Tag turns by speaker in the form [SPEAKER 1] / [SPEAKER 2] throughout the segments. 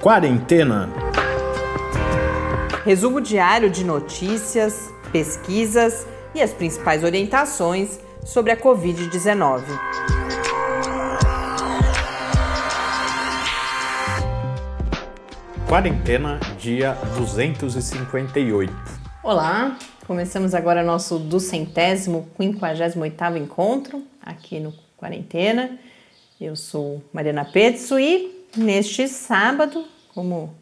[SPEAKER 1] Quarentena.
[SPEAKER 2] Resumo diário de notícias, pesquisas e as principais orientações sobre a Covid-19.
[SPEAKER 1] Quarentena, dia 258.
[SPEAKER 2] Olá, começamos agora nosso duzentésimo, quinquagésimo oitavo encontro aqui no Quarentena. Eu sou Mariana Petzo e neste sábado, como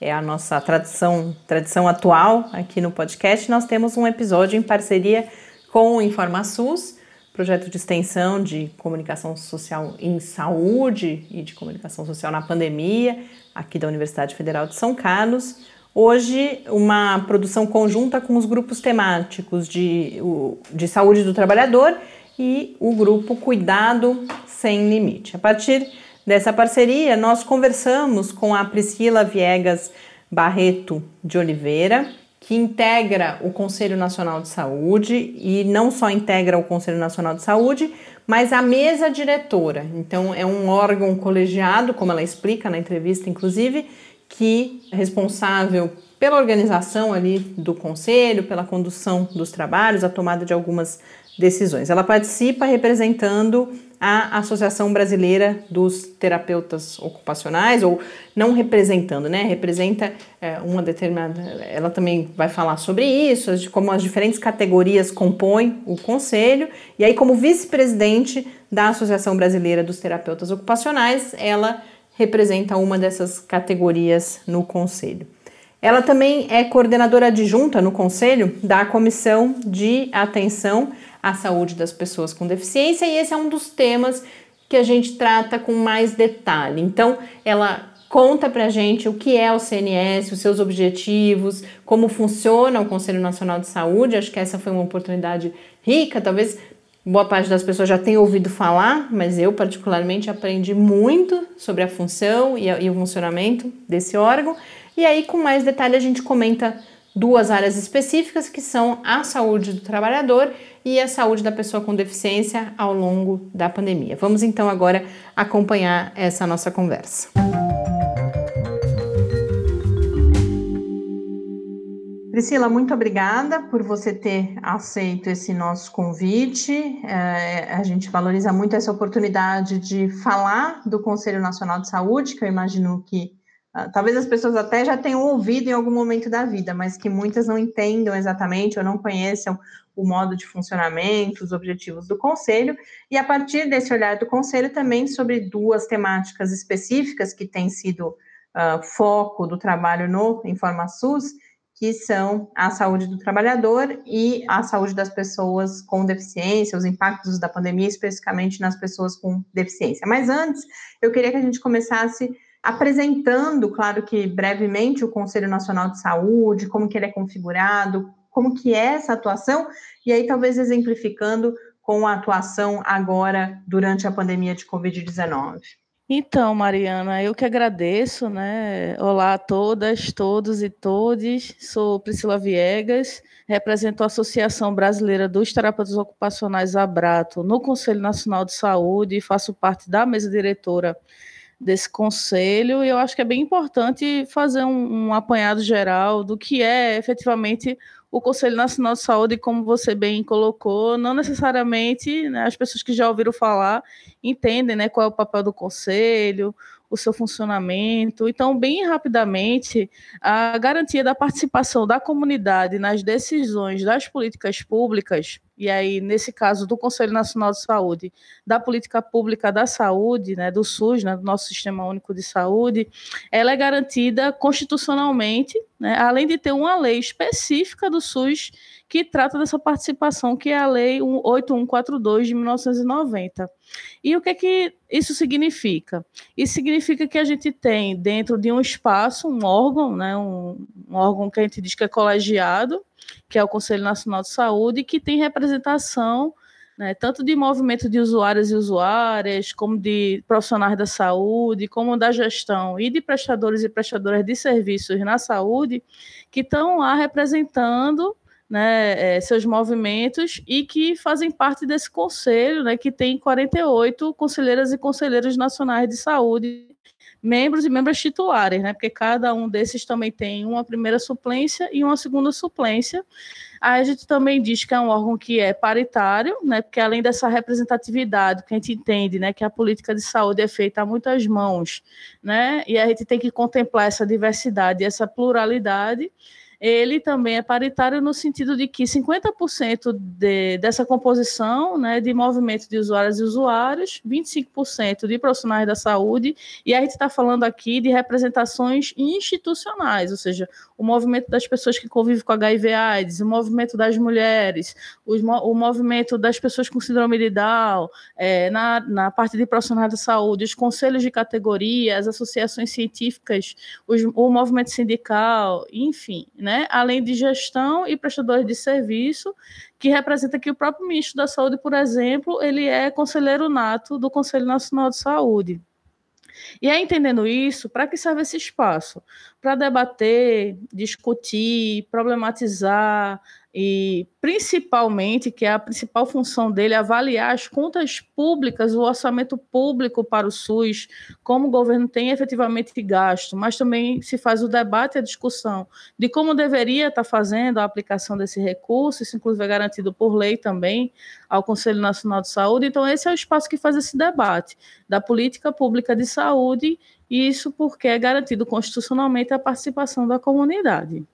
[SPEAKER 2] é a nossa tradição, tradição atual aqui no podcast, nós temos um episódio em parceria com o InformaSUS, projeto de extensão de comunicação social em saúde e de comunicação social na pandemia, aqui da Universidade Federal de São Carlos. Hoje, uma produção conjunta com os grupos temáticos de, de saúde do trabalhador e o grupo Cuidado Sem Limite. A partir dessa parceria, nós conversamos com a Priscila Viegas Barreto de Oliveira, que integra o Conselho Nacional de Saúde e não só integra o Conselho Nacional de Saúde, mas a mesa diretora. Então, é um órgão colegiado, como ela explica na entrevista, inclusive, que é responsável pela organização ali do conselho, pela condução dos trabalhos, a tomada de algumas decisões. Ela participa representando a Associação Brasileira dos Terapeutas Ocupacionais, ou não representando, né? Representa é, uma determinada. Ela também vai falar sobre isso, de como as diferentes categorias compõem o conselho, e aí, como vice-presidente da Associação Brasileira dos Terapeutas Ocupacionais, ela representa uma dessas categorias no conselho. Ela também é coordenadora adjunta no conselho da Comissão de Atenção a saúde das pessoas com deficiência, e esse é um dos temas que a gente trata com mais detalhe. Então, ela conta pra gente o que é o CNS, os seus objetivos, como funciona o Conselho Nacional de Saúde. Acho que essa foi uma oportunidade rica, talvez boa parte das pessoas já tenha ouvido falar, mas eu particularmente aprendi muito sobre a função e, e o funcionamento desse órgão. E aí, com mais detalhe, a gente comenta duas áreas específicas que são a saúde do trabalhador e a saúde da pessoa com deficiência ao longo da pandemia. Vamos então agora acompanhar essa nossa conversa. Priscila, muito obrigada por você ter aceito esse nosso convite. É, a gente valoriza muito essa oportunidade de falar do Conselho Nacional de Saúde, que eu imagino que talvez as pessoas até já tenham ouvido em algum momento da vida, mas que muitas não entendam exatamente ou não conheçam o modo de funcionamento, os objetivos do conselho, e a partir desse olhar do conselho também sobre duas temáticas específicas que têm sido uh, foco do trabalho no InformaSUS, que são a saúde do trabalhador e a saúde das pessoas com deficiência, os impactos da pandemia, especificamente nas pessoas com deficiência. Mas antes, eu queria que a gente começasse apresentando, claro que brevemente, o Conselho Nacional de Saúde, como que ele é configurado, como que é essa atuação, e aí talvez exemplificando com a atuação agora durante a pandemia de Covid-19.
[SPEAKER 3] Então, Mariana, eu que agradeço, né? Olá a todas, todos e todes. Sou Priscila Viegas, represento a Associação Brasileira dos Terapeutas Ocupacionais Abrato no Conselho Nacional de Saúde e faço parte da mesa diretora desse conselho, e eu acho que é bem importante fazer um, um apanhado geral do que é efetivamente o Conselho Nacional de Saúde, como você bem colocou, não necessariamente né, as pessoas que já ouviram falar entendem né, qual é o papel do Conselho, o seu funcionamento. Então, bem rapidamente, a garantia da participação da comunidade nas decisões das políticas públicas, e aí, nesse caso, do Conselho Nacional de Saúde, da política pública da saúde, né, do SUS, né, do nosso Sistema Único de Saúde, ela é garantida constitucionalmente, né, além de ter uma lei específica do SUS que trata dessa participação, que é a Lei 8142 de 1990. E o que é que isso significa? Isso significa que a gente tem dentro de um espaço, um órgão, né, um, um órgão que a gente diz que é colegiado, que é o Conselho Nacional de Saúde, que tem representação né, tanto de movimento de usuários e usuárias, como de profissionais da saúde, como da gestão e de prestadores e prestadoras de serviços na saúde, que estão lá representando né, é, seus movimentos e que fazem parte desse conselho, né, que tem 48 conselheiras e conselheiros nacionais de saúde membros e membros titulares, né? Porque cada um desses também tem uma primeira suplência e uma segunda suplência. Aí a gente também diz que é um órgão que é paritário, né? Porque além dessa representatividade, que a gente entende, né, que a política de saúde é feita a muitas mãos, né? E a gente tem que contemplar essa diversidade, essa pluralidade ele também é paritário no sentido de que 50% de, dessa composição né, de movimento de usuários e usuários, 25% de profissionais da saúde, e a gente está falando aqui de representações institucionais, ou seja, o movimento das pessoas que convivem com HIV/AIDS, o movimento das mulheres, o movimento das pessoas com síndrome de Down, é, na, na parte de profissionais da saúde, os conselhos de categoria, as associações científicas, os, o movimento sindical, enfim, né? Né? além de gestão e prestadores de serviço, que representa que o próprio ministro da Saúde, por exemplo, ele é conselheiro nato do Conselho Nacional de Saúde. E é entendendo isso, para que serve esse espaço? Para debater, discutir, problematizar, e principalmente que é a principal função dele avaliar as contas públicas, o orçamento público para o SUS, como o governo tem efetivamente gasto, mas também se faz o debate e a discussão de como deveria estar fazendo a aplicação desse recurso, isso inclusive é garantido por lei também ao Conselho Nacional de Saúde. Então esse é o espaço que faz esse debate da política pública de saúde, e isso porque é garantido constitucionalmente a participação da comunidade.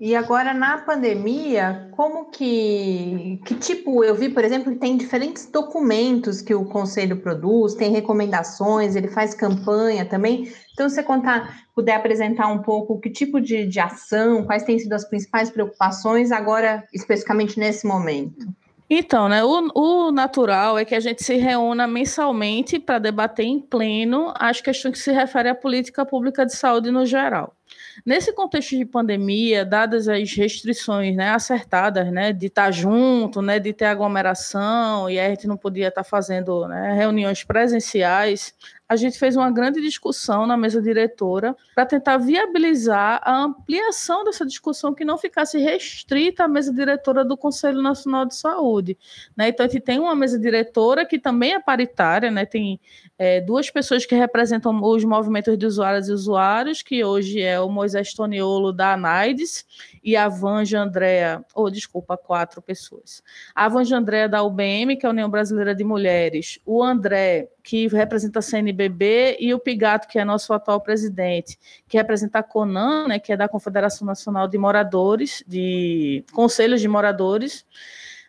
[SPEAKER 2] E agora na pandemia, como que que tipo, eu vi, por exemplo, que tem diferentes documentos que o conselho produz, tem recomendações, ele faz campanha também. Então, se você contar, puder apresentar um pouco que tipo de, de ação, quais têm sido as principais preocupações agora, especificamente nesse momento.
[SPEAKER 3] Então, né, o, o, natural é que a gente se reúna mensalmente para debater em pleno as questões que se referem à política pública de saúde no geral. Nesse contexto de pandemia, dadas as restrições né, acertadas, né, de estar junto, né, de ter aglomeração, e a gente não podia estar fazendo né, reuniões presenciais, a gente fez uma grande discussão na mesa diretora para tentar viabilizar a ampliação dessa discussão que não ficasse restrita à mesa diretora do Conselho Nacional de Saúde. Né? Então, a gente tem uma mesa diretora que também é paritária, né? tem é, duas pessoas que representam os movimentos de usuários e usuários, que hoje é o Moisés Toniolo da ANAIDS e a Vanja Andréa, ou oh, desculpa, quatro pessoas. A Vanja Andréa da UBM, que é a União Brasileira de Mulheres, o André, que representa a CNBB, e o Pigato, que é nosso atual presidente, que representa a CONAN, né, que é da Confederação Nacional de Moradores, de Conselhos de Moradores,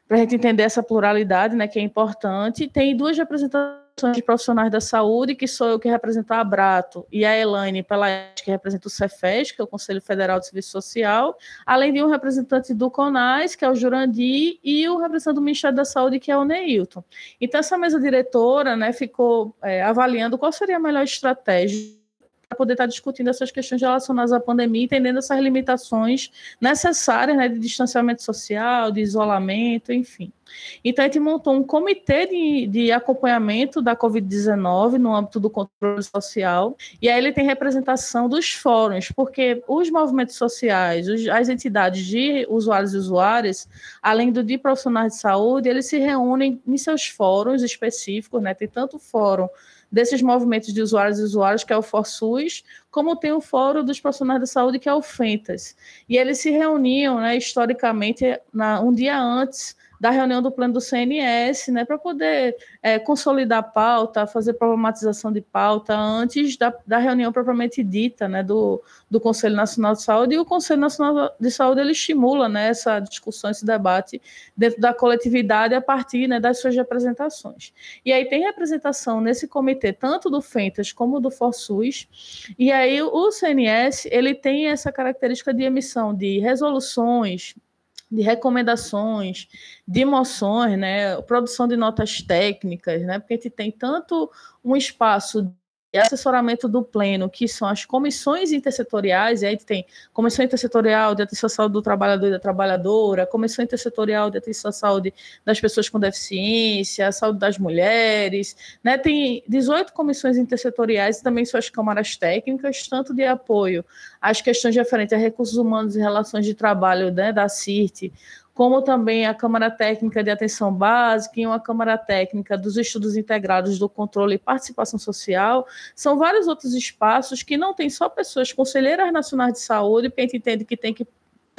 [SPEAKER 3] para a gente entender essa pluralidade, né, que é importante. Tem duas representações de profissionais da saúde, que sou eu que represento a Abrato, e a Elaine Pelaez, que representa o Cefes, que é o Conselho Federal de Serviço Social, além de um representante do CONAS, que é o Jurandir, e o representante do Ministério da Saúde, que é o Neilton. Então, essa mesa diretora né, ficou é, avaliando qual seria a melhor estratégia poder estar discutindo essas questões relacionadas à pandemia, entendendo essas limitações necessárias né, de distanciamento social, de isolamento, enfim. Então, a gente montou um comitê de, de acompanhamento da Covid-19 no âmbito do controle social, e aí ele tem representação dos fóruns, porque os movimentos sociais, os, as entidades de usuários e usuárias, além do de profissionais de saúde, eles se reúnem em seus fóruns específicos, né? Tem tanto fórum desses movimentos de usuários e usuários, que é o ForSUS, como tem o Fórum dos Profissionais da Saúde, que é o FENTAS. E eles se reuniam, né, historicamente, na, um dia antes da reunião do plano do CNS, né, para poder é, consolidar a pauta, fazer problematização de pauta antes da, da reunião propriamente dita, né, do, do Conselho Nacional de Saúde, e o Conselho Nacional de Saúde ele estimula, né, essa discussão, esse debate dentro da coletividade a partir, né, das suas representações. E aí tem representação nesse comitê tanto do FENTAS como do FORSUS, e aí o CNS ele tem essa característica de emissão de resoluções de recomendações, de moções, né, produção de notas técnicas, né, porque a gente tem tanto um espaço e assessoramento do pleno, que são as comissões intersetoriais, e aí tem comissão intersetorial de atenção à saúde do trabalhador e da trabalhadora, comissão intersetorial de atenção à saúde das pessoas com deficiência, a saúde das mulheres, né? Tem 18 comissões intersetoriais e também suas câmaras técnicas, tanto de apoio às questões referentes a recursos humanos e relações de trabalho né, da CIRT, como também a Câmara Técnica de Atenção Básica e uma Câmara Técnica dos Estudos Integrados do Controle e Participação Social, são vários outros espaços que não tem só pessoas conselheiras nacionais de saúde, porque a gente entende que tem que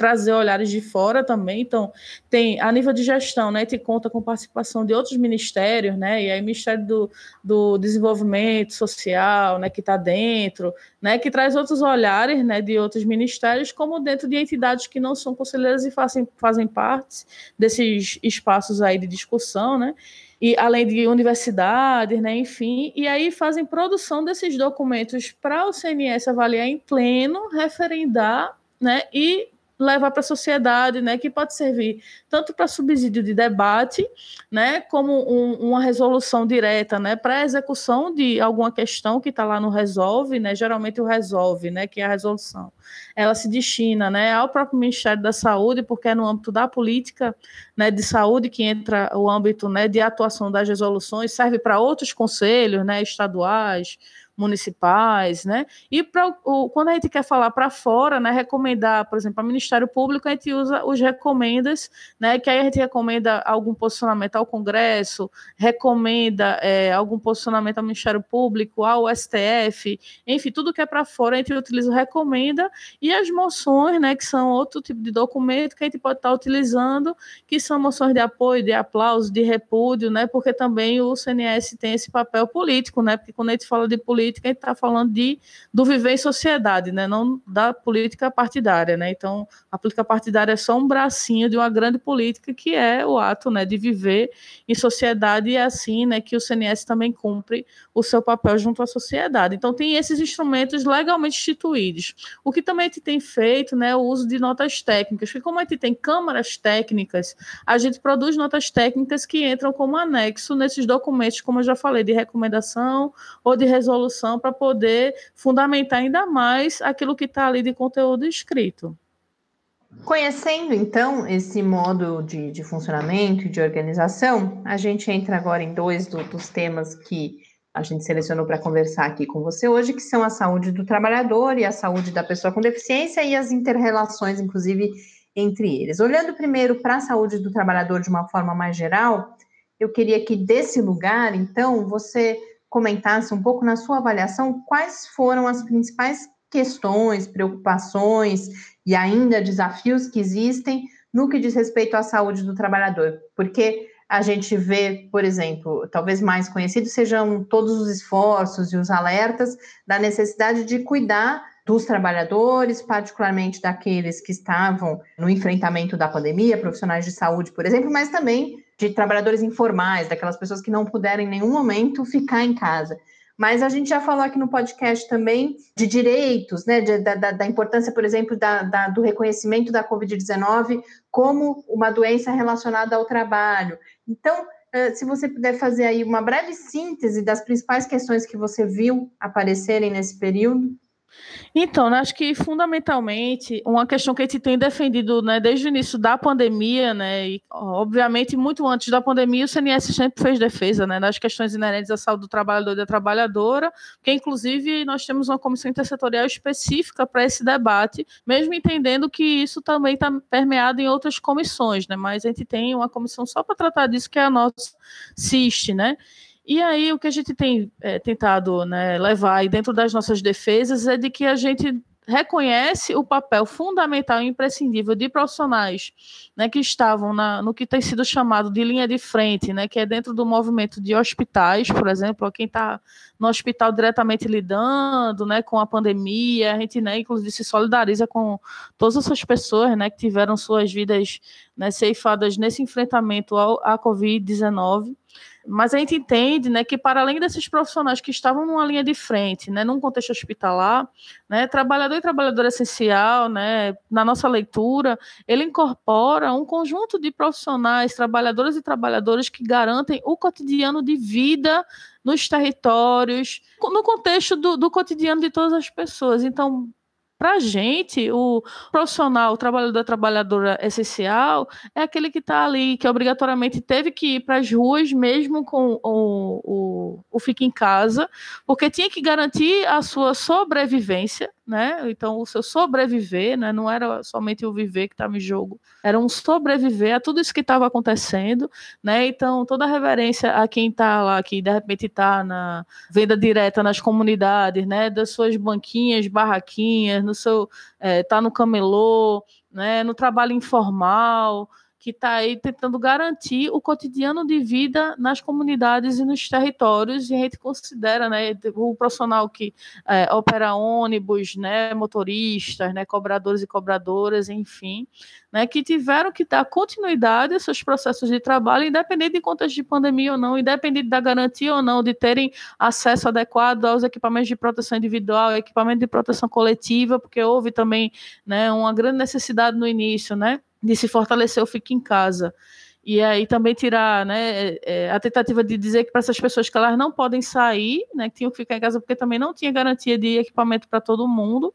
[SPEAKER 3] trazer olhares de fora também. Então, tem a nível de gestão, né? Te conta com participação de outros ministérios, né? E aí, Ministério do, do Desenvolvimento Social, né? Que está dentro, né? Que traz outros olhares, né? De outros ministérios, como dentro de entidades que não são conselheiras e fazem, fazem parte desses espaços aí de discussão, né? e além de universidades, né, enfim, e aí fazem produção desses documentos para o CNS avaliar em pleno, referendar, né, e levar para a sociedade, né, que pode servir tanto para subsídio de debate, né, como um, uma resolução direta, né, para execução de alguma questão que está lá no resolve, né, geralmente o resolve, né, que é a resolução, ela se destina, né, ao próprio Ministério da Saúde, porque é no âmbito da política, né, de saúde que entra o âmbito, né, de atuação das resoluções, serve para outros conselhos, né, estaduais, municipais, né? E pra, o, quando a gente quer falar para fora, né, recomendar, por exemplo, ao Ministério Público, a gente usa os recomendas, né? Que aí a gente recomenda algum posicionamento ao Congresso, recomenda é, algum posicionamento ao Ministério Público, ao STF, enfim, tudo que é para fora a gente utiliza o recomenda e as moções, né? Que são outro tipo de documento que a gente pode estar tá utilizando, que são moções de apoio, de aplauso, de repúdio, né? Porque também o CNS tem esse papel político, né? Porque quando a gente fala de política a gente está falando de, do viver em sociedade, né? não da política partidária. Né? Então, a política partidária é só um bracinho de uma grande política que é o ato né, de viver em sociedade e é assim né, que o CNS também cumpre o seu papel junto à sociedade. Então, tem esses instrumentos legalmente instituídos. O que também a gente tem feito né, o uso de notas técnicas, porque como a gente tem câmaras técnicas, a gente produz notas técnicas que entram como anexo nesses documentos, como eu já falei, de recomendação ou de resolução para poder fundamentar ainda mais aquilo que está ali de conteúdo escrito.
[SPEAKER 2] Conhecendo então esse modo de, de funcionamento e de organização, a gente entra agora em dois do, dos temas que a gente selecionou para conversar aqui com você hoje, que são a saúde do trabalhador e a saúde da pessoa com deficiência e as interrelações, inclusive, entre eles. Olhando primeiro para a saúde do trabalhador de uma forma mais geral, eu queria que desse lugar, então, você comentasse um pouco na sua avaliação quais foram as principais questões, preocupações e ainda desafios que existem no que diz respeito à saúde do trabalhador, porque a gente vê, por exemplo, talvez mais conhecido sejam todos os esforços e os alertas da necessidade de cuidar dos trabalhadores, particularmente daqueles que estavam no enfrentamento da pandemia, profissionais de saúde, por exemplo, mas também de trabalhadores informais, daquelas pessoas que não puderam em nenhum momento ficar em casa. Mas a gente já falou aqui no podcast também de direitos, né, de, da, da, importância, por exemplo, da, da, do reconhecimento da Covid-19 como uma doença relacionada ao trabalho. Então, eh, se você puder fazer aí uma breve síntese das principais questões que você viu aparecerem nesse período.
[SPEAKER 3] Então, né, acho que fundamentalmente uma questão que a gente tem defendido né, desde o início da pandemia, né, e obviamente muito antes da pandemia, o CNS sempre fez defesa né, das questões inerentes à saúde do trabalhador e da trabalhadora, que inclusive nós temos uma comissão intersetorial específica para esse debate, mesmo entendendo que isso também está permeado em outras comissões, né, mas a gente tem uma comissão só para tratar disso, que é a nossa CIST, né? E aí o que a gente tem é, tentado né, levar dentro das nossas defesas é de que a gente reconhece o papel fundamental e imprescindível de profissionais né, que estavam na, no que tem sido chamado de linha de frente, né, que é dentro do movimento de hospitais, por exemplo, quem está no hospital diretamente lidando né, com a pandemia, a gente né, inclusive se solidariza com todas essas pessoas né, que tiveram suas vidas né, ceifadas nesse enfrentamento ao, à Covid-19. Mas a gente entende né, que, para além desses profissionais que estavam numa linha de frente, né, num contexto hospitalar, né, trabalhador e trabalhadora essencial, né, na nossa leitura, ele incorpora um conjunto de profissionais, trabalhadores e trabalhadoras que garantem o cotidiano de vida nos territórios, no contexto do, do cotidiano de todas as pessoas. Então, Para a gente, o profissional, o trabalhador, a trabalhadora essencial é aquele que está ali, que obrigatoriamente teve que ir para as ruas, mesmo com o, o, o em casa, porque tinha que garantir a sua sobrevivência, né? Então, o seu sobreviver, né? Não era somente o viver que estava em jogo, era um sobreviver a tudo isso que estava acontecendo, né? Então, toda a reverência a quem está lá, que de repente está na venda direta nas comunidades, né? Das suas banquinhas, barraquinhas, no seu, é, tá no camelô, né? No trabalho informal, que está aí tentando garantir o cotidiano de vida nas comunidades e nos territórios, e a gente considera né, o profissional que é, opera ônibus, né, motoristas, né, cobradores e cobradoras, enfim, né, que tiveram que dar continuidade aos seus processos de trabalho, independente de contas de pandemia ou não, independente da garantia ou não de terem acesso adequado aos equipamentos de proteção individual, equipamento de proteção coletiva, porque houve também né, uma grande necessidade no início, né? De se fortalecer o fique em casa. E aí também tirar né, é, a tentativa de dizer que para essas pessoas que elas não podem sair, né, que tinham que ficar em casa porque também não tinha garantia de equipamento para todo mundo.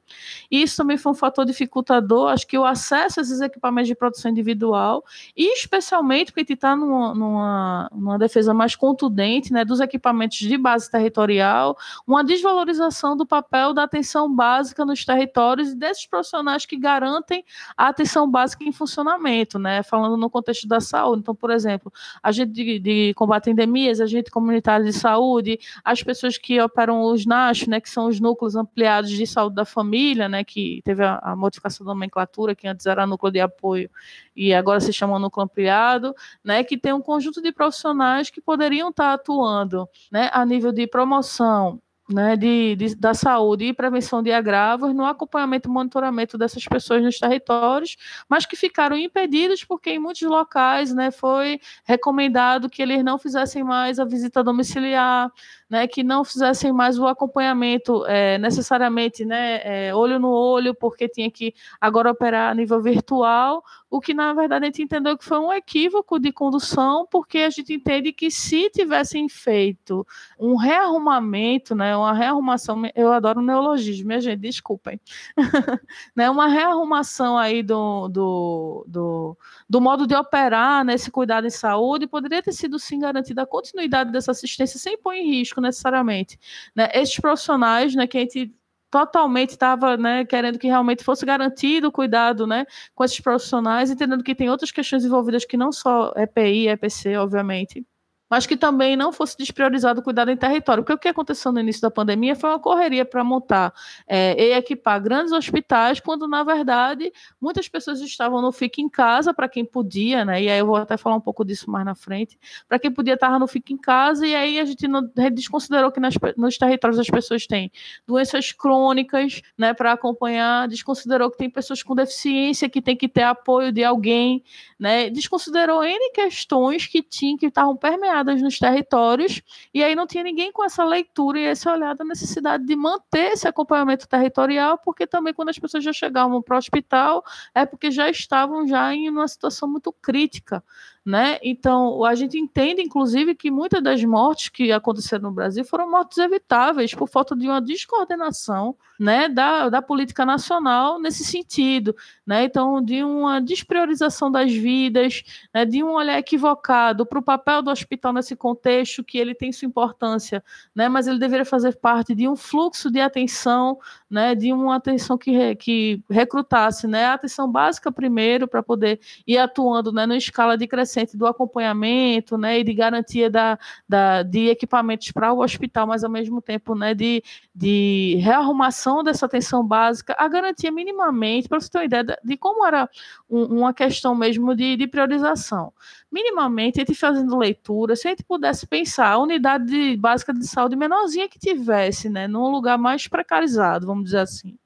[SPEAKER 3] E isso também foi um fator dificultador, acho que o acesso a esses equipamentos de produção individual, e especialmente porque a gente está numa, numa, numa, defesa mais contundente né, dos equipamentos de base territorial, uma desvalorização do papel da atenção básica nos territórios e desses profissionais que garantem a atenção básica em funcionamento, né, falando no contexto da saúde então, por exemplo, a gente de, de combate a endemias, a gente comunitário de saúde, as pessoas que operam os NASH, né, que são os núcleos ampliados de saúde da família, né, que teve a, a modificação da nomenclatura, que antes era núcleo de apoio e agora se chama núcleo ampliado, né, que tem um conjunto de profissionais que poderiam estar atuando, né, a nível de promoção, né, de, de, da saúde e prevenção de agravos no acompanhamento e monitoramento dessas pessoas nos territórios, mas que ficaram impedidos porque em muitos locais né, foi recomendado que eles não fizessem mais a visita domiciliar, né, que não fizessem mais o acompanhamento é, necessariamente né, é, olho no olho, porque tinha que agora operar a nível virtual, o que na verdade a gente entendeu que foi um equívoco de condução, porque a gente entende que se tivessem feito um rearrumamento, né, uma rearrumação, eu adoro neologismo, minha gente, desculpem, né, uma rearrumação aí do, do, do, do modo de operar nesse cuidado em saúde, poderia ter sido sim garantida a continuidade dessa assistência sem pôr em risco necessariamente. Né? Esses profissionais, né, que a gente totalmente estava né, querendo que realmente fosse garantido o cuidado né, com esses profissionais, entendendo que tem outras questões envolvidas que não só EPI, EPC, obviamente mas que também não fosse despriorizado o cuidado em território. Porque o que aconteceu no início da pandemia foi uma correria para montar é, e equipar grandes hospitais, quando, na verdade, muitas pessoas estavam no Fique em Casa, para quem podia, né? E aí eu vou até falar um pouco disso mais na frente, para quem podia estar no Fique em Casa, e aí a gente não, desconsiderou que nas, nos territórios as pessoas têm doenças crônicas, né, para acompanhar, desconsiderou que tem pessoas com deficiência que tem que ter apoio de alguém, né? Desconsiderou N questões que tinham, que estavam permeadas nos territórios, e aí não tinha ninguém com essa leitura e esse olhar da necessidade de manter esse acompanhamento territorial, porque também quando as pessoas já chegavam para o hospital, é porque já estavam já em uma situação muito crítica, né? Então, a gente entende, inclusive, que muitas das mortes que aconteceram no Brasil foram mortes evitáveis por falta de uma descoordenação né, da, da política nacional nesse sentido. Né? Então, de uma despriorização das vidas, né, de um olhar equivocado para o papel do hospital nesse contexto, que ele tem sua importância, né, mas ele deveria fazer parte de um fluxo de atenção, né, de uma atenção que, que recrutasse né, a atenção básica primeiro, para poder ir atuando né, na escala de crescimento do acompanhamento, né, e de garantia da, da, de equipamentos para o hospital, mas ao mesmo tempo, né, de, de rearrumação dessa atenção básica, a garantia minimamente, para você ter uma ideia de, como era um, uma questão mesmo de, de priorização. Minimamente, a gente fazendo leitura, se a gente pudesse pensar a unidade de, básica de saúde menorzinha que tivesse, né, num lugar mais precarizado, vamos dizer assim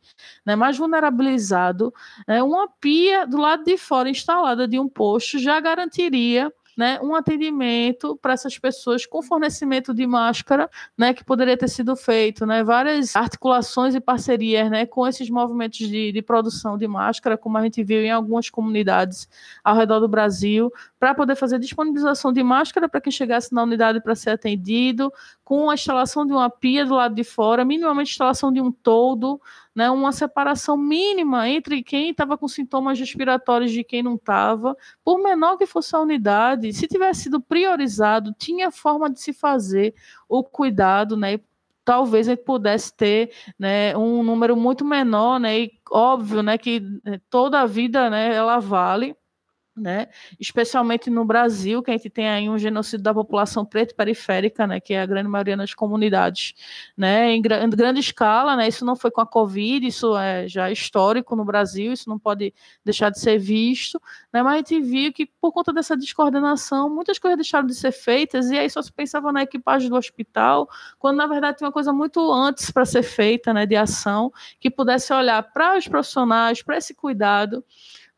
[SPEAKER 3] né, mais vulnerabilizado, né, uma pia do lado de fora instalada de um posto já garantiria né, um atendimento para essas pessoas com fornecimento de máscara, né, que poderia ter sido feito, né, várias articulações e parcerias, né, com esses movimentos de, de produção de máscara, como a gente viu em algumas comunidades ao redor do Brasil, para poder fazer disponibilização de máscara para quem chegasse na unidade para ser atendido, com a instalação de uma pia do lado de fora, minimamente instalação de um toldo, né, uma separação mínima entre quem estava com sintomas respiratórios e quem não estava, por menor que fosse a unidade, se tivesse sido priorizado, tinha forma de se fazer o cuidado, né, talvez gente pudesse ter né, um número muito menor, né, e óbvio né, que toda a vida né, ela vale, né? Especialmente no Brasil, que a gente tem aí um genocídio da população preta periférica, né? Que é a grande maioria das comunidades, né? Em, em, grande escala, né? Isso não foi com a Covid, isso é já histórico no Brasil, isso não pode deixar de ser visto, né? Mas a gente viu que por conta dessa descoordenação, muitas coisas deixaram de ser feitas e aí só se pensava na equipagem do hospital, quando na verdade tinha uma coisa muito antes para ser feita, né? De ação que pudesse olhar para os profissionais, para esse cuidado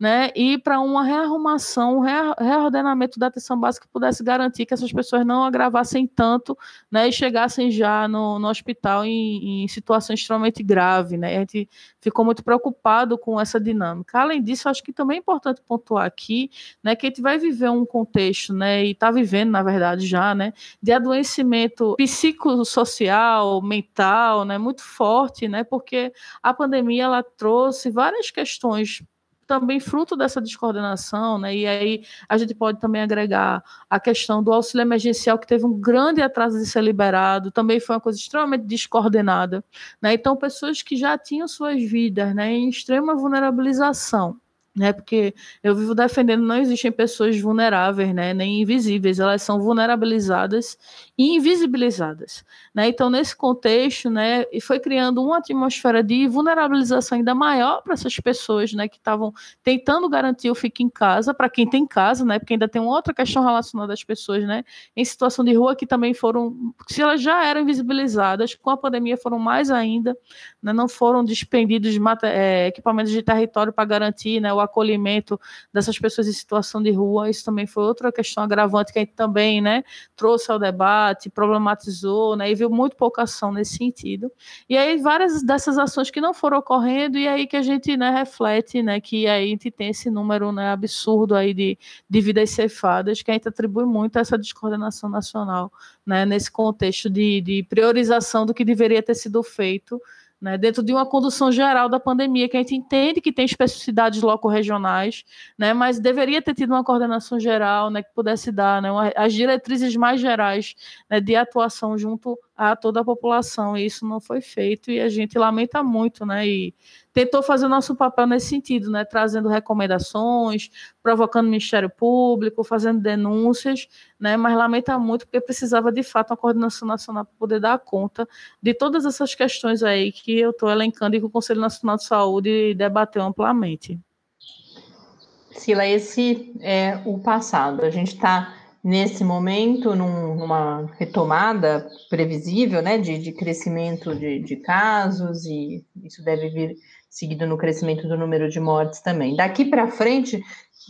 [SPEAKER 3] né, e para uma rearrumação, um reordenamento da atenção básica que pudesse garantir que essas pessoas não agravassem tanto né, e chegassem já no, no hospital em, em, situação extremamente grave. Né, a gente ficou muito preocupado com essa dinâmica. Além disso, acho que também é importante pontuar aqui né, que a gente vai viver um contexto, né, e está vivendo, na verdade, já, né, de adoecimento psicossocial, mental, né, muito forte, né, porque a pandemia ela trouxe várias questões também fruto dessa descoordenação, né? E aí a gente pode também agregar a questão do auxílio emergencial, que teve um grande atraso de ser liberado, também foi uma coisa extremamente descoordenada, né? Então, pessoas que já tinham suas vidas né, em extrema vulnerabilização, né? Porque eu vivo defendendo não existem pessoas vulneráveis, né? Nem invisíveis, elas são vulnerabilizadas e invisibilizadas, né? Então nesse contexto, né? E foi criando uma atmosfera de vulnerabilização ainda maior para essas pessoas, né? Que estavam tentando garantir o fique em casa para quem tem casa, né? Porque ainda tem outra questão relacionada às pessoas, né? Em situação de rua que também foram, se elas já eram invisibilizadas, com a pandemia foram mais ainda, né? Não foram despendidos de é, equipamentos de território para garantir, né? O acolhimento dessas pessoas em situação de rua, isso também foi outra questão agravante que a gente também né, trouxe ao debate, problematizou, né, e viu muito pouca ação nesse sentido. E aí várias dessas ações que não foram ocorrendo, e aí que a gente né, reflete né, que aí a gente tem esse número né, absurdo aí de, de vidas ceifadas, que a gente atribui muito a essa descoordenação nacional, né, nesse contexto de, de priorização do que deveria ter sido feito né, dentro de uma condução geral da pandemia, que a gente entende que tem especificidades loco-regionais, né, mas deveria ter tido uma coordenação geral né, que pudesse dar né, uma, as diretrizes mais gerais né, de atuação junto a toda a população, e isso não foi feito, e a gente lamenta muito, né, e tentou fazer o nosso papel nesse sentido, né, trazendo recomendações, provocando o Ministério Público, fazendo denúncias, né, mas lamenta muito porque precisava de fato uma coordenação nacional para poder dar conta de todas essas questões aí que eu estou elencando e que o Conselho Nacional de Saúde debateu amplamente.
[SPEAKER 2] Sila, esse é o passado. A gente está nesse momento, num, numa retomada previsível né, de, de crescimento de, de, casos, e isso deve vir seguido no crescimento do número de mortes também. Daqui para frente,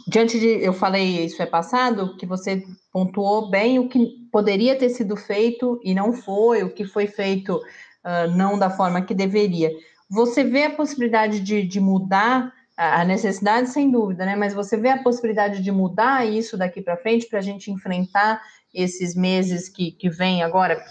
[SPEAKER 2] diante de. Eu falei, isso é passado, que você pontuou bem o que poderia ter sido feito e não foi, o que foi feito uh, não da forma que deveria. Você vê a possibilidade de, de mudar a necessidade, sem dúvida, né? Mas você vê a possibilidade de mudar isso daqui para frente para a gente enfrentar esses meses que, que vêm agora?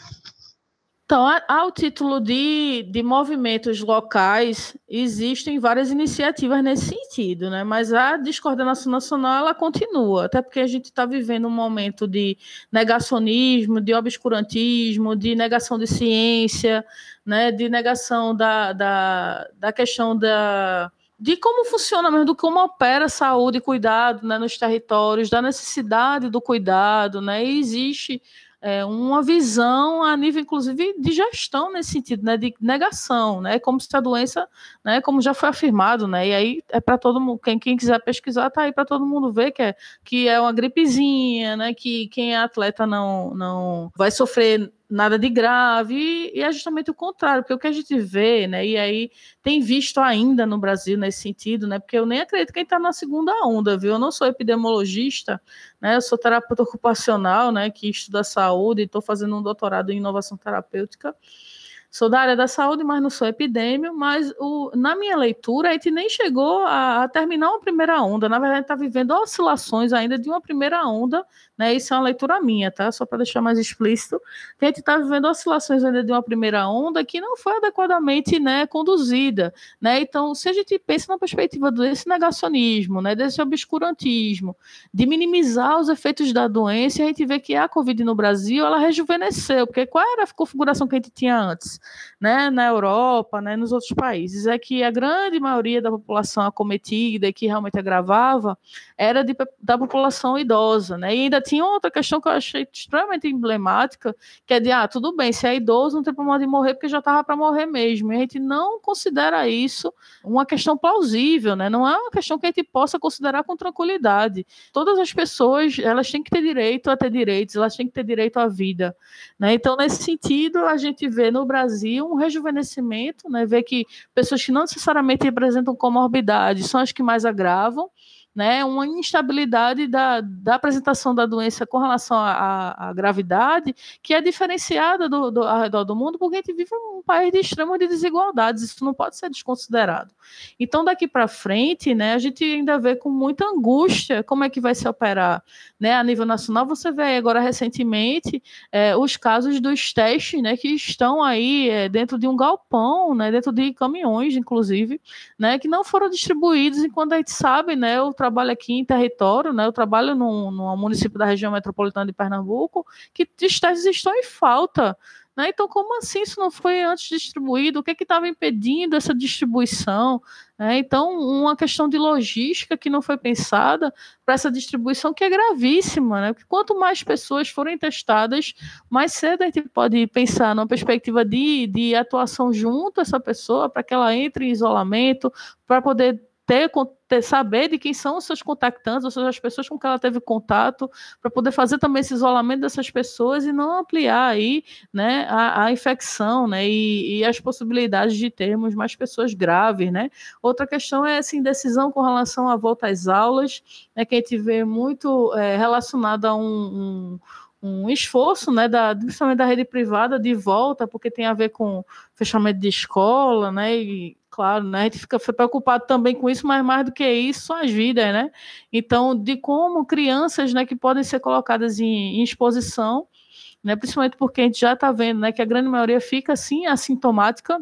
[SPEAKER 3] Então, ao título de, de movimentos locais, existem várias iniciativas nesse sentido, né? mas a descoordenação nacional ela continua, até porque a gente está vivendo um momento de negacionismo, de obscurantismo, de negação de ciência, né? de negação da, da, da questão da, de como funciona mesmo, do como opera a saúde e cuidado né, nos territórios, da necessidade do cuidado, né? E existe é, uma visão a nível, inclusive, de gestão nesse sentido, né, de negação, né, como se a doença, né, como já foi afirmado, né, e aí é para todo mundo, quem, quem quiser pesquisar, tá aí para todo mundo ver que é, que é uma gripezinha, né, que quem é atleta não, não vai sofrer nada de grave, e é justamente o contrário, porque o que a gente vê, né, e aí tem visto ainda no Brasil nesse sentido, né, porque eu nem acredito que está na segunda onda, viu, eu não sou epidemiologista, né, eu sou terapeuta ocupacional, né, que estuda saúde, e estou fazendo um doutorado em inovação terapêutica, sou da área da saúde, mas não sou epidêmio, mas o, na minha leitura a gente nem chegou a, a terminar uma primeira onda, na verdade está vivendo oscilações ainda de uma primeira onda, né? Isso é uma leitura minha, tá? Só para deixar mais explícito, que a gente está vivendo oscilações ainda de uma primeira onda que não foi adequadamente, né, conduzida, né? Então, se a gente pensa na perspectiva desse negacionismo, né, desse obscurantismo, de minimizar os efeitos da doença, a gente vê que a Covid no Brasil, ela rejuvenesceu, porque qual era a configuração que a gente tinha antes? né, na Europa, né, nos outros países, é que a grande maioria da população acometida e que realmente agravava era de, da população idosa, né, e ainda tinha outra questão que eu achei extremamente emblemática, que é de, ah, tudo bem, se é idoso não tem problema de morrer porque já estava para morrer mesmo, e a gente não considera isso uma questão plausível, né, não é uma questão que a gente possa considerar com tranquilidade. Todas as pessoas, elas têm que ter direito a ter direitos, elas têm que ter direito à vida, né, então nesse sentido a gente vê no Brasil um rejuvenescimento, né? Ver que pessoas que não necessariamente representam comorbidade são as que mais agravam, né, uma instabilidade da, da apresentação da doença com relação à, gravidade, que é diferenciada do, do, ao redor do mundo, porque a gente vive um país de extrema de desigualdades, isso não pode ser desconsiderado. Então, daqui para frente, né, a gente ainda vê com muita angústia como é que vai se operar. Né, a nível nacional, você vê agora recentemente é, os casos dos testes né, que estão aí é, dentro de um galpão, né, dentro de caminhões, inclusive, né, que não foram distribuídos, enquanto a gente sabe, né, o trabalho aqui em território, né? Eu trabalho num, num município da região metropolitana de Pernambuco que testes estão em falta. Né? Então, como assim isso não foi antes distribuído? O que é estava impedindo essa distribuição? É, então, uma questão de logística que não foi pensada para essa distribuição, que é gravíssima, né? Porque quanto mais pessoas forem testadas, mais cedo a gente pode pensar numa perspectiva de, de atuação junto a essa pessoa, para que ela entre em isolamento, para poder ter, ter, saber de quem são os seus contactantes, ou seja, as pessoas com que ela teve contato, para poder fazer também esse isolamento dessas pessoas e não ampliar aí, né, a, a infecção, né, e, e, as possibilidades de termos mais pessoas graves, né. Outra questão é essa indecisão com relação à volta às aulas, né, que a gente vê muito é, relacionada a um, um um esforço, né, da, principalmente da rede privada, de volta, porque tem a ver com fechamento de escola, né, e claro, né, a gente fica preocupado também com isso, mas mais do que isso, as vidas, né, então, de como crianças, né, que podem ser colocadas em, em exposição, né, principalmente porque a gente já está vendo, né, que a grande maioria fica, assim, assintomática,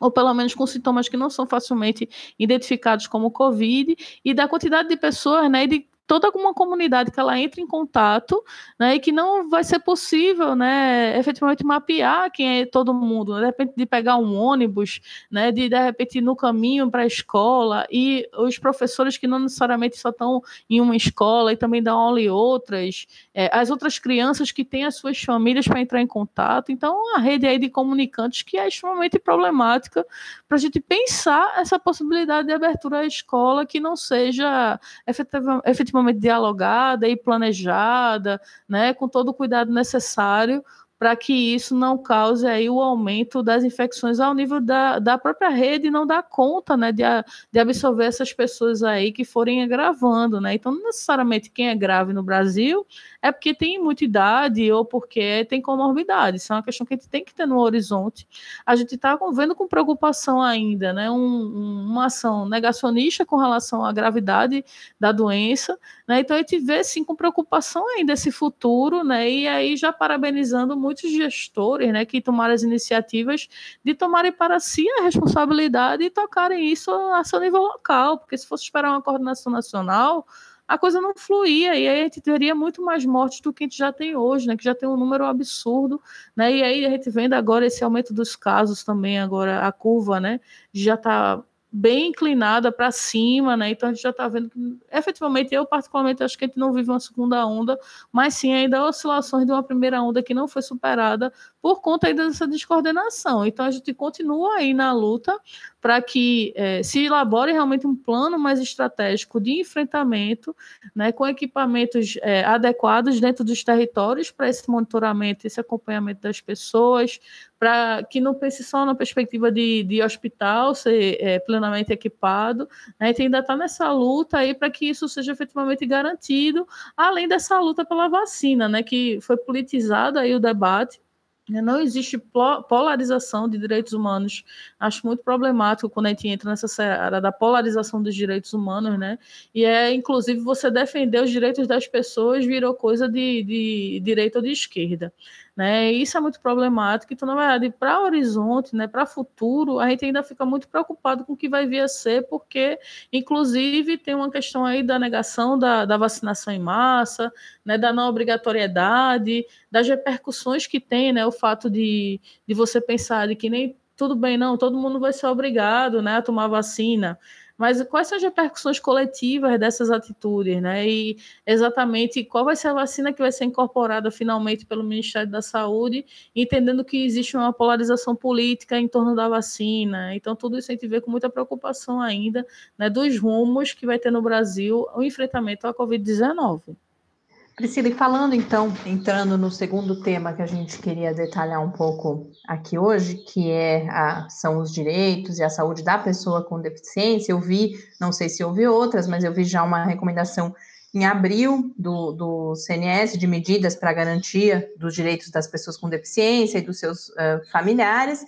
[SPEAKER 3] ou pelo menos com sintomas que não são facilmente identificados como Covid, e da quantidade de pessoas, né, e de toda uma comunidade que ela entra em contato, né, e que não vai ser possível, né, efetivamente mapear quem é todo mundo, né, de repente de pegar um ônibus, né, de de repente ir no caminho para a escola e os professores que não necessariamente só estão em uma escola e também dão aula em outras, é, as outras crianças que têm as suas famílias para entrar em contato, então a rede aí de comunicantes que é extremamente problemática para a gente pensar essa possibilidade de abertura à escola que não seja efetivamente extremamente dialogada e planejada, né, com todo o cuidado necessário para que isso não cause aí o aumento das infecções ao nível da, da própria rede e não dá conta né, de, de absorver essas pessoas aí que forem agravando. Né? Então, não necessariamente quem é grave no Brasil é porque tem muita idade ou porque tem comorbidade. Isso é uma questão que a gente tem que ter no horizonte. A gente está vendo com preocupação ainda né, um, uma ação negacionista com relação à gravidade da doença. Né? Então, a gente vê sim com preocupação ainda esse futuro, né? e aí já parabenizando muitos gestores né, que tomaram as iniciativas de tomarem para si a responsabilidade e tocarem isso a seu nível local, porque se fosse esperar uma coordenação nacional a coisa não fluía, e aí a gente teria muito mais mortes do que a gente já tem hoje, né? Que já tem um número absurdo, né? E aí a gente vendo agora esse aumento dos casos também, agora a curva, né? Já está bem inclinada para cima, né? Então a gente já está vendo que, efetivamente, eu particularmente acho que a gente não vive uma segunda onda, mas sim ainda oscilações de uma primeira onda que não foi superada por conta ainda dessa descoordenação. Então a gente continua aí na luta para que é, se elabore realmente um plano mais estratégico de enfrentamento, né, com equipamentos é, adequados dentro dos territórios para esse monitoramento, esse acompanhamento das pessoas, para que não pense só na perspectiva de, de hospital ser é, plenamente equipado. Né, a gente ainda está nessa luta aí para que isso seja efetivamente garantido, além dessa luta pela vacina, né, que foi politizada aí o debate não existe polarização de direitos humanos. Acho muito problemático quando a gente entra nessa seara da polarização dos direitos humanos, né? E é, inclusive, você defender os direitos das pessoas virou coisa de, de direita ou de esquerda. Né? Isso é muito problemático. Então, na verdade, para horizonte, né, para futuro, a gente ainda fica muito preocupado com o que vai vir a ser, porque, inclusive, tem uma questão aí da negação da, da vacinação em massa, né, da não obrigatoriedade, das repercussões que tem né, o fato de, de você pensar de que nem tudo bem, não, todo mundo vai ser obrigado né, a tomar vacina. Mas quais são as repercussões coletivas dessas atitudes, né? E exatamente qual vai ser a vacina que vai ser incorporada finalmente pelo Ministério da Saúde, entendendo que existe uma polarização política em torno da vacina. Então, tudo isso a gente vê com muita preocupação ainda, né, dos rumos que vai ter no Brasil o enfrentamento à Covid-19.
[SPEAKER 2] Priscila, e falando então, entrando no segundo tema que a gente queria detalhar um pouco aqui hoje, que é a, são os direitos e a saúde da pessoa com deficiência, eu vi, não sei se houve outras, mas eu vi já uma recomendação em abril do, do CNS de medidas para garantia dos direitos das pessoas com deficiência e dos seus uh, familiares.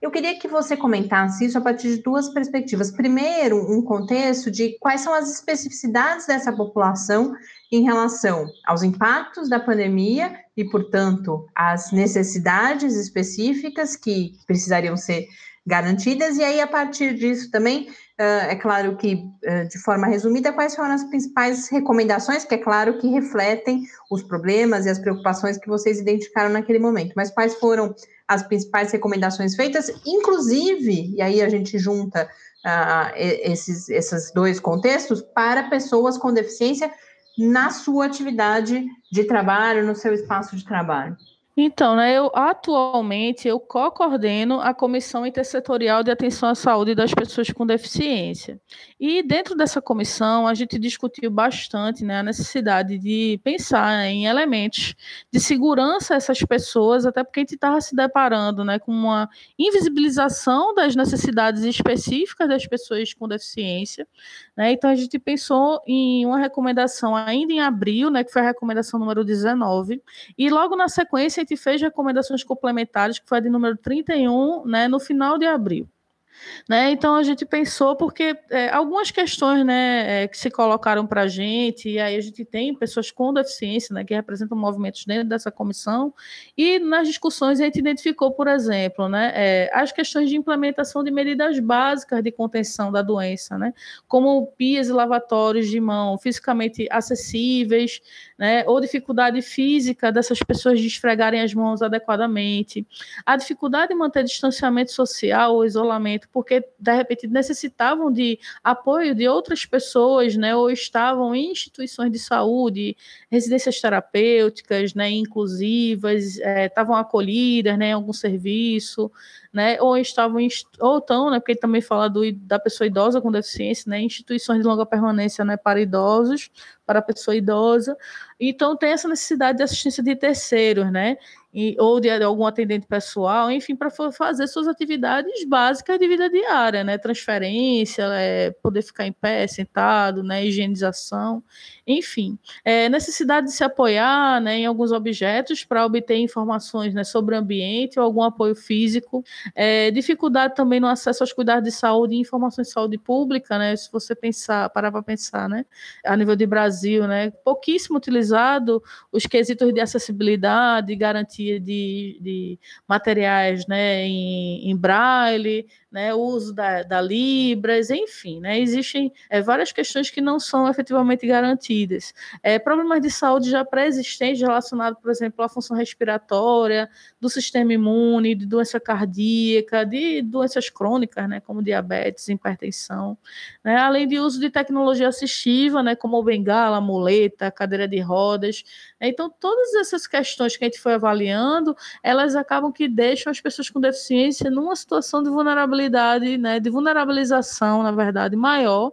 [SPEAKER 2] Eu queria que você comentasse isso a partir de duas perspectivas. Primeiro, um contexto de quais são as especificidades dessa população em relação aos impactos da pandemia e, portanto, as necessidades específicas que precisariam ser garantidas. E aí, a partir disso também, é claro que, de forma resumida, quais foram as principais recomendações, que é claro que refletem os problemas e as preocupações que vocês identificaram naquele momento, mas quais foram as principais recomendações feitas, inclusive, e aí a gente junta uh, esses, esses dois contextos, para pessoas com deficiência na sua atividade de trabalho, no seu espaço de trabalho.
[SPEAKER 3] Então, né, eu atualmente eu co-coordeno a Comissão Intersetorial de Atenção à Saúde das Pessoas com Deficiência. E dentro dessa comissão a gente discutiu bastante né, a necessidade de pensar em elementos de segurança a essas pessoas, até porque a gente estava se deparando né, com uma invisibilização das necessidades específicas das pessoas com deficiência. Né, então a gente pensou em uma recomendação ainda em abril, né, que foi a recomendação número 19, e logo na sequência gente fez recomendações complementares, que foi a de número 31, né, no final de abril. Né? Então a gente pensou porque é, algumas questões né, é, que se colocaram para a gente, e aí a gente tem pessoas com deficiência né, que representam movimentos dentro dessa comissão, e nas discussões a gente identificou, por exemplo, né, é, as questões de implementação de medidas básicas de contenção da doença, né, como pias e lavatórios de mão fisicamente acessíveis, né, ou dificuldade física dessas pessoas de esfregarem as mãos adequadamente, a dificuldade de manter distanciamento social ou isolamento porque de repente necessitavam de apoio de outras pessoas, né, ou estavam em instituições de saúde, residências terapêuticas, né, inclusivas, é, estavam acolhidas, né, em algum serviço, né, ou estavam ou estão, né, porque também fala do, da pessoa idosa com deficiência, né, instituições de longa permanência, né, para idosos, para pessoa idosa. Então tem essa necessidade de assistência de terceiros, né? E, ou de, algum atendente pessoal, enfim, para fazer suas atividades básicas de vida diária, né? Transferência, é, poder ficar em pé, sentado, né? Higienização, enfim. É, necessidade de se apoiar né, em alguns objetos para obter informações né, sobre o ambiente ou algum apoio físico. É, dificuldade também no acesso aos cuidados de saúde e informações de saúde pública, né? Se você pensar, parar para pensar, né? A nível de Brasil, né? Pouquíssimo utilizado os quesitos de acessibilidade, garantia de, de materiais, né? Em, em braille, né, o uso da, da Libras, enfim, né, existem é, várias questões que não são efetivamente garantidas. É, problemas de saúde já pré-existentes relacionados, por exemplo, à função respiratória, do sistema imune, de doença cardíaca, de doenças crônicas, né, como diabetes, hipertensão, né, além de uso de tecnologia assistiva, né, como bengala, muleta, cadeira de rodas. Então, todas essas questões que a gente foi avaliando, elas acabam que deixam as pessoas com deficiência numa situação de vulnerabilidade né, de vulnerabilização, na verdade, maior,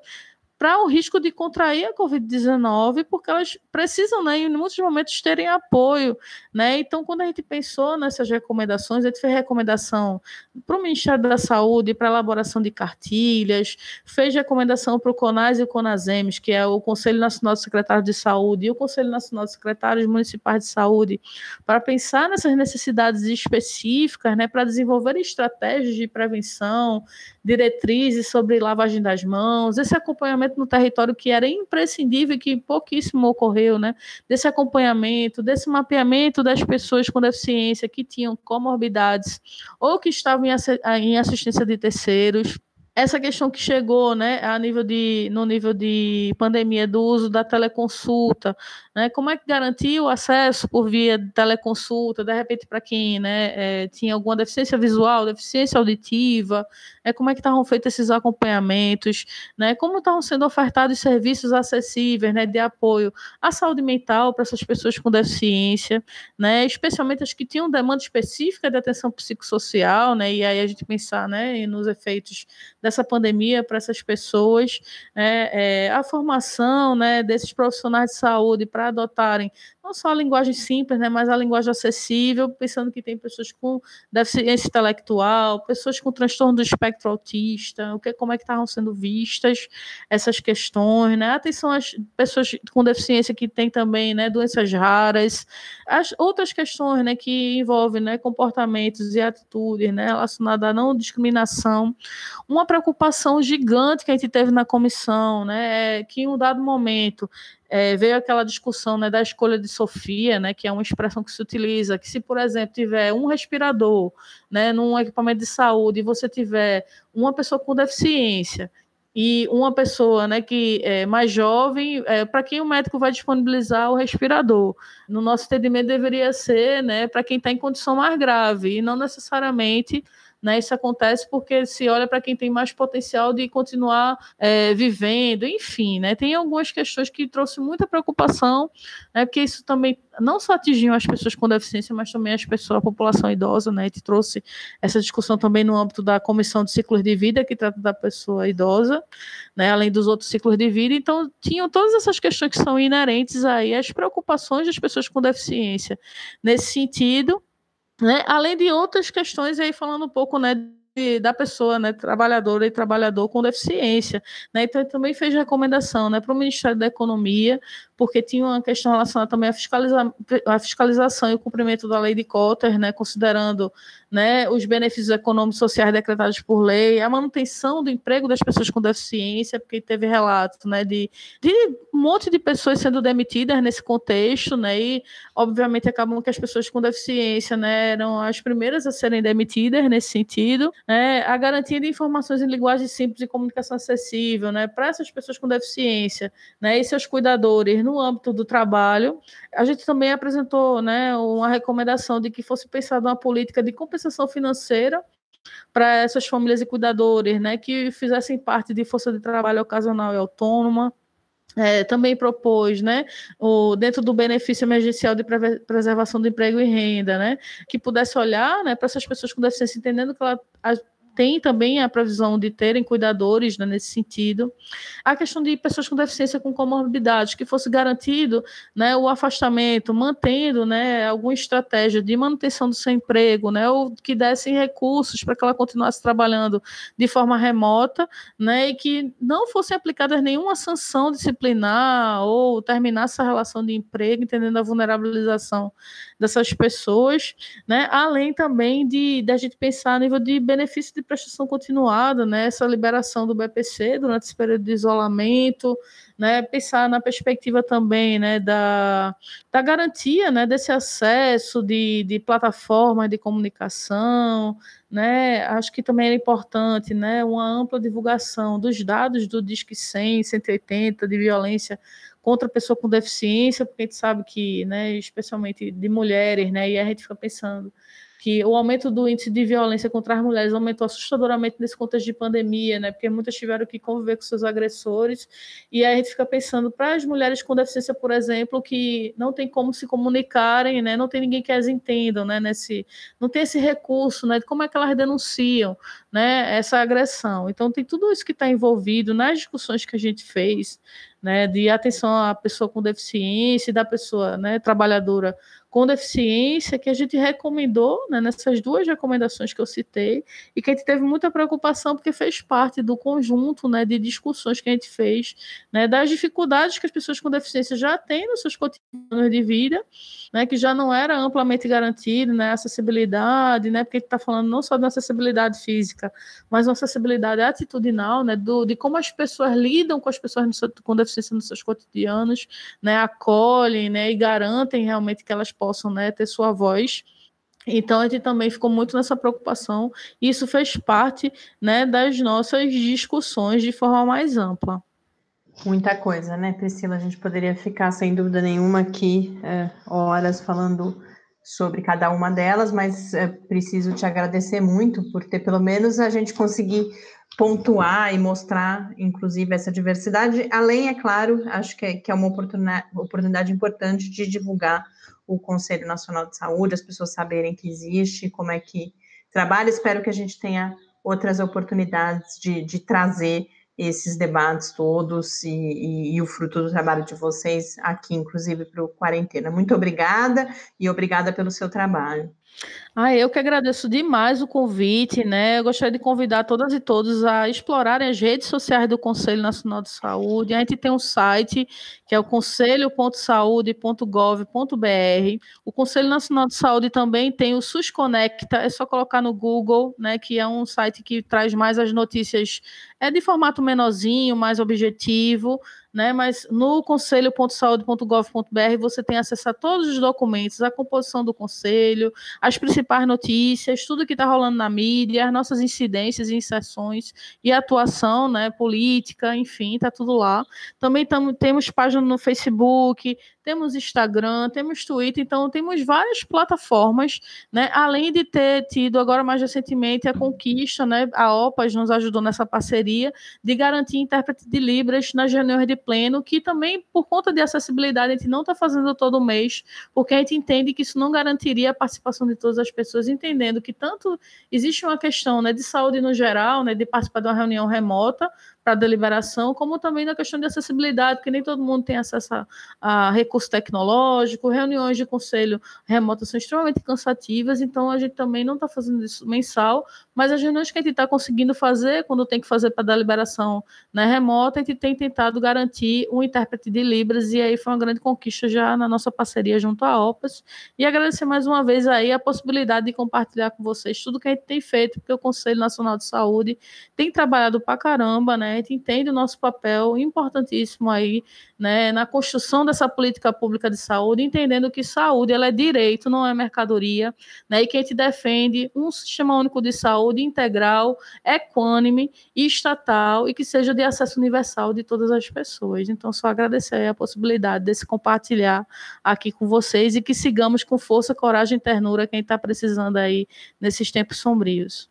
[SPEAKER 3] para o risco de contrair a Covid-19, porque elas precisam, né, em muitos momentos, terem apoio. Né? Então, quando a gente pensou nessas recomendações, a gente fez recomendação para o Ministério da Saúde para elaboração de cartilhas, fez recomendação para o CONAS e o CONASEMES, que é o Conselho Nacional de Secretários de Saúde e o Conselho Nacional de Secretários Municipais de Saúde, para pensar nessas necessidades específicas, né, para desenvolver estratégias de prevenção, diretrizes sobre lavagem das mãos, esse acompanhamento no território que era imprescindível e que pouquíssimo ocorreu, né? Desse acompanhamento, desse mapeamento das pessoas com deficiência que tinham comorbidades ou que estavam em assistência de terceiros essa questão que chegou, né, a nível de, no nível de pandemia do uso da teleconsulta, né, como é que garantir o acesso por via de teleconsulta, de repente para quem, né, é, tinha alguma deficiência visual, deficiência auditiva, é, como é que estavam feitos esses acompanhamentos, né, como estavam sendo ofertados serviços acessíveis, né, de apoio à saúde mental para essas pessoas com deficiência, né, especialmente as que tinham demanda específica de atenção psicossocial, né, e aí a gente pensar, né, nos efeitos dessa pandemia para essas pessoas, é, é, a formação né, desses profissionais de saúde para adotarem não só a linguagem simples, né, mas a linguagem acessível, pensando que tem pessoas com deficiência intelectual, pessoas com transtorno do espectro autista, o que, como é que estavam sendo vistas essas questões, né? Atenção às pessoas com deficiência que têm também, né, doenças raras, as outras questões, né, que envolvem, né, comportamentos e atitudes, né, relacionadas à não discriminação. Uma preocupação gigante que a gente teve na comissão, né, é que em um dado momento é, veio aquela discussão né, da escolha de Sofia, né, que é uma expressão que se utiliza, que se, por exemplo, tiver um respirador né, num equipamento de saúde e você tiver uma pessoa com deficiência e uma pessoa né, que é mais jovem, é, para quem o médico vai disponibilizar o respirador? No nosso entendimento, deveria ser né, para quem está em condição mais grave, e não necessariamente né? Isso acontece porque se olha para quem tem mais potencial de continuar é, vivendo, enfim, né? Tem algumas questões que trouxe muita preocupação, né? Porque isso também não só atingiu as pessoas com deficiência, mas também as pessoas, a população idosa, né? A gente trouxe essa discussão também no âmbito da comissão de ciclos de vida que trata da pessoa idosa, né? Além dos outros ciclos de vida, então tinham todas essas questões que são inerentes aí às preocupações das pessoas com deficiência nesse sentido né? Além de outras questões aí falando um pouco, né, da pessoa, né, trabalhadora e trabalhador com deficiência, né? Então também fez recomendação, né, para o Ministério da Economia porque tinha uma questão relacionada também à, fiscaliza à fiscalização e o cumprimento da lei de cotas, né, considerando né, os benefícios econômicos e sociais decretados por lei, a manutenção do emprego das pessoas com deficiência, porque teve relatos né, de, de um monte de pessoas sendo demitidas nesse contexto, né, e obviamente acabam que as pessoas com deficiência né, eram as primeiras a serem demitidas nesse sentido, né, a garantia de informações em linguagem simples e comunicação acessível né, para essas pessoas com deficiência né, e seus cuidadores no âmbito do trabalho, a gente também apresentou né, uma recomendação de que fosse pensada uma política de compensação financeira para essas famílias e cuidadores, né, que fizessem parte de força de trabalho ocasional e autônoma. É, também propôs, né, o, dentro do benefício emergencial de preservação do emprego e renda, né, que pudesse olhar, né, para essas pessoas com deficiência, entendendo que ela, tem também a previsão de terem cuidadores né, nesse sentido. A questão de pessoas com deficiência com comorbidades, que fosse garantido né, o afastamento, mantendo né, alguma estratégia de manutenção do seu emprego, né, ou que dessem recursos para que ela continuasse trabalhando de forma remota, né, e que não fosse aplicada nenhuma sanção disciplinar ou terminasse a relação de emprego, entendendo a vulnerabilização dessas pessoas, né? além também de, de a gente pensar a nível de benefício de prestação continuada, né? essa liberação do BPC durante esse período de isolamento, né, pensar na perspectiva também né, da, da garantia né, desse acesso de, de plataformas de comunicação, né, acho que também é importante né, uma ampla divulgação dos dados do Disque 100, 180 de violência contra a pessoa com deficiência, porque a gente sabe que, né, especialmente de mulheres, né, e a gente fica pensando que o aumento do índice de violência contra as mulheres aumentou assustadoramente nesse contexto de pandemia, né? Porque muitas tiveram que conviver com seus agressores. E aí a gente fica pensando para as mulheres com deficiência, por exemplo, que não tem como se comunicarem, né? Não tem ninguém que as entenda, né? Nesse, não tem esse recurso, né? Como é que elas denunciam, né? Essa agressão. Então tem tudo isso que está envolvido nas discussões que a gente fez, né? De atenção à pessoa com deficiência, da pessoa, né? Trabalhadora com deficiência que a gente recomendou né, nessas duas recomendações que eu citei e que a gente teve muita preocupação porque fez parte do conjunto né, de discussões que a gente fez né, das dificuldades que as pessoas com deficiência já têm nos seus cotidianos de vida, né, que já não era amplamente garantido, né, acessibilidade, né, porque a gente está falando não só da acessibilidade física, mas uma acessibilidade atitudinal, né, do, de como as pessoas lidam com as pessoas com deficiência nos seus cotidianos, né, acolhem né, e garantem realmente que elas possam né, ter sua voz. Então, a gente também ficou muito nessa preocupação, isso fez parte né, das nossas discussões de forma mais ampla.
[SPEAKER 2] Muita coisa, né, Priscila? A gente poderia ficar, sem dúvida nenhuma, aqui é, horas falando sobre cada uma delas, mas é, preciso te agradecer muito por ter, pelo menos, a gente conseguir pontuar e mostrar, inclusive, essa diversidade. Além, é claro, acho que é, que é uma oportunidade importante de divulgar o Conselho Nacional de Saúde, as pessoas saberem que existe, como é que trabalha. Espero que a gente tenha outras oportunidades de, de trazer esses debates todos e, e, e, o fruto do trabalho de vocês aqui, inclusive, para o Quarentena. Muito obrigada e obrigada pelo seu trabalho.
[SPEAKER 3] Ah, eu que agradeço demais o convite, né? Eu gostaria de convidar todas e todos a explorarem as redes sociais do Conselho Nacional de Saúde. A gente tem um site que é o conselho.saude.gov.br. O Conselho Nacional de Saúde também tem o SUS Conecta, é só colocar no Google, né? Que é um site que traz mais as notícias é de formato menorzinho, mais objetivo né? Mas no conselho.saude.gov.br você tem acesso a todos os documentos, a composição do conselho, as principais notícias, tudo que está rolando na mídia, as nossas incidências e inserções e atuação, né? Política, enfim, está tudo lá. Também tamo, temos página no Facebook, temos Instagram, temos Twitter, então temos várias plataformas, né? Além de ter tido agora mais recentemente a conquista, né? A OPAS nos ajudou nessa parceria de garantir intérprete de Libras nas reuniões de pleno, que também, por conta de acessibilidade, a gente não está fazendo todo mês, porque a gente entende que isso não garantiria a participação de todas as pessoas, entendendo que tanto existe uma questão né, de saúde no geral, né, de participar de uma reunião remota, para deliberação, como também na questão de acessibilidade, porque nem todo mundo tem acesso a, a recurso tecnológico, reuniões de conselho remotas são extremamente cansativas, então a gente também não está fazendo isso mensal, mas as reuniões que a gente está conseguindo fazer, quando tem que fazer para deliberação né, remota, a gente tem tentado garantir um intérprete de Libras, e aí foi uma grande conquista já na nossa parceria junto à OPAS, e agradecer mais uma vez aí a possibilidade de compartilhar com vocês tudo que a gente tem feito, porque o Conselho Nacional de Saúde tem trabalhado para caramba, né, gente entende o nosso papel importantíssimo aí, né, na construção dessa política pública de saúde, entendendo que saúde ela é direito, não é mercadoria, né, e que a gente defende um sistema único de saúde integral, equânime e estatal e que seja de acesso universal de todas as pessoas. Então, só agradecer a possibilidade desse compartilhar aqui com vocês e que sigamos com força, coragem e ternura quem está precisando aí nesses tempos sombrios.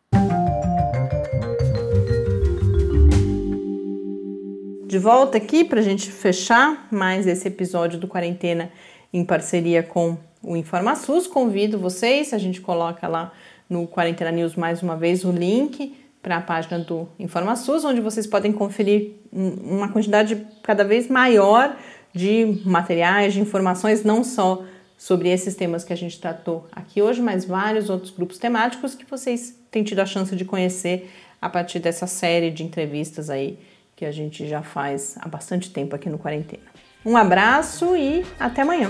[SPEAKER 2] de volta aqui para a gente fechar mais esse episódio do Quarentena em parceria com o InformaSUS. Convido vocês, a gente coloca lá no Quarentena News mais uma vez o link para a página do InformaSUS, onde vocês podem conferir uma quantidade cada vez maior de materiais, de informações, não só sobre esses temas que a gente tratou aqui hoje, mas vários outros grupos temáticos que vocês têm tido a chance de conhecer a partir dessa série de entrevistas aí que a gente já faz há bastante tempo aqui no Quarentena. Um abraço e até amanhã.